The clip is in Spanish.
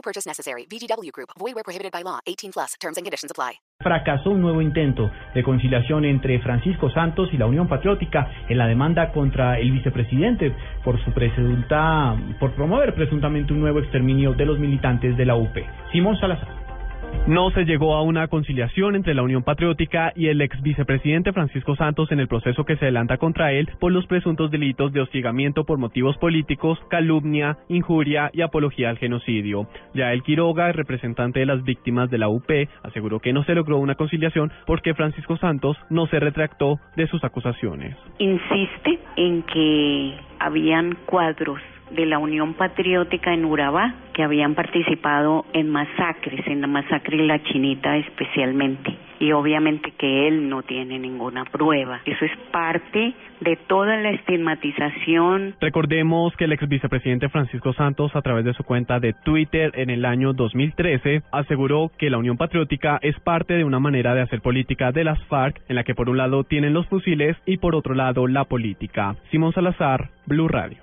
No purchase necessary. VGW Group. Void where prohibited by law. 18 plus. Terms and conditions apply. Fracasó un nuevo intento de conciliación entre Francisco Santos y la Unión Patriótica en la demanda contra el vicepresidente por su presunta por promover presuntamente un nuevo exterminio de los militantes de la UP. Simón Salazar. No se llegó a una conciliación entre la Unión Patriótica y el ex vicepresidente Francisco Santos en el proceso que se adelanta contra él por los presuntos delitos de hostigamiento por motivos políticos, calumnia, injuria y apología al genocidio. Ya el Quiroga, representante de las víctimas de la UP, aseguró que no se logró una conciliación porque Francisco Santos no se retractó de sus acusaciones. Insiste en que habían cuadros de la Unión Patriótica en Urabá que habían participado en masacres, en la masacre de la Chinita especialmente. Y obviamente que él no tiene ninguna prueba. Eso es parte de toda la estigmatización. Recordemos que el ex vicepresidente Francisco Santos, a través de su cuenta de Twitter en el año 2013, aseguró que la Unión Patriótica es parte de una manera de hacer política de las FARC, en la que por un lado tienen los fusiles y por otro lado la política. Simón Salazar, Blue Radio.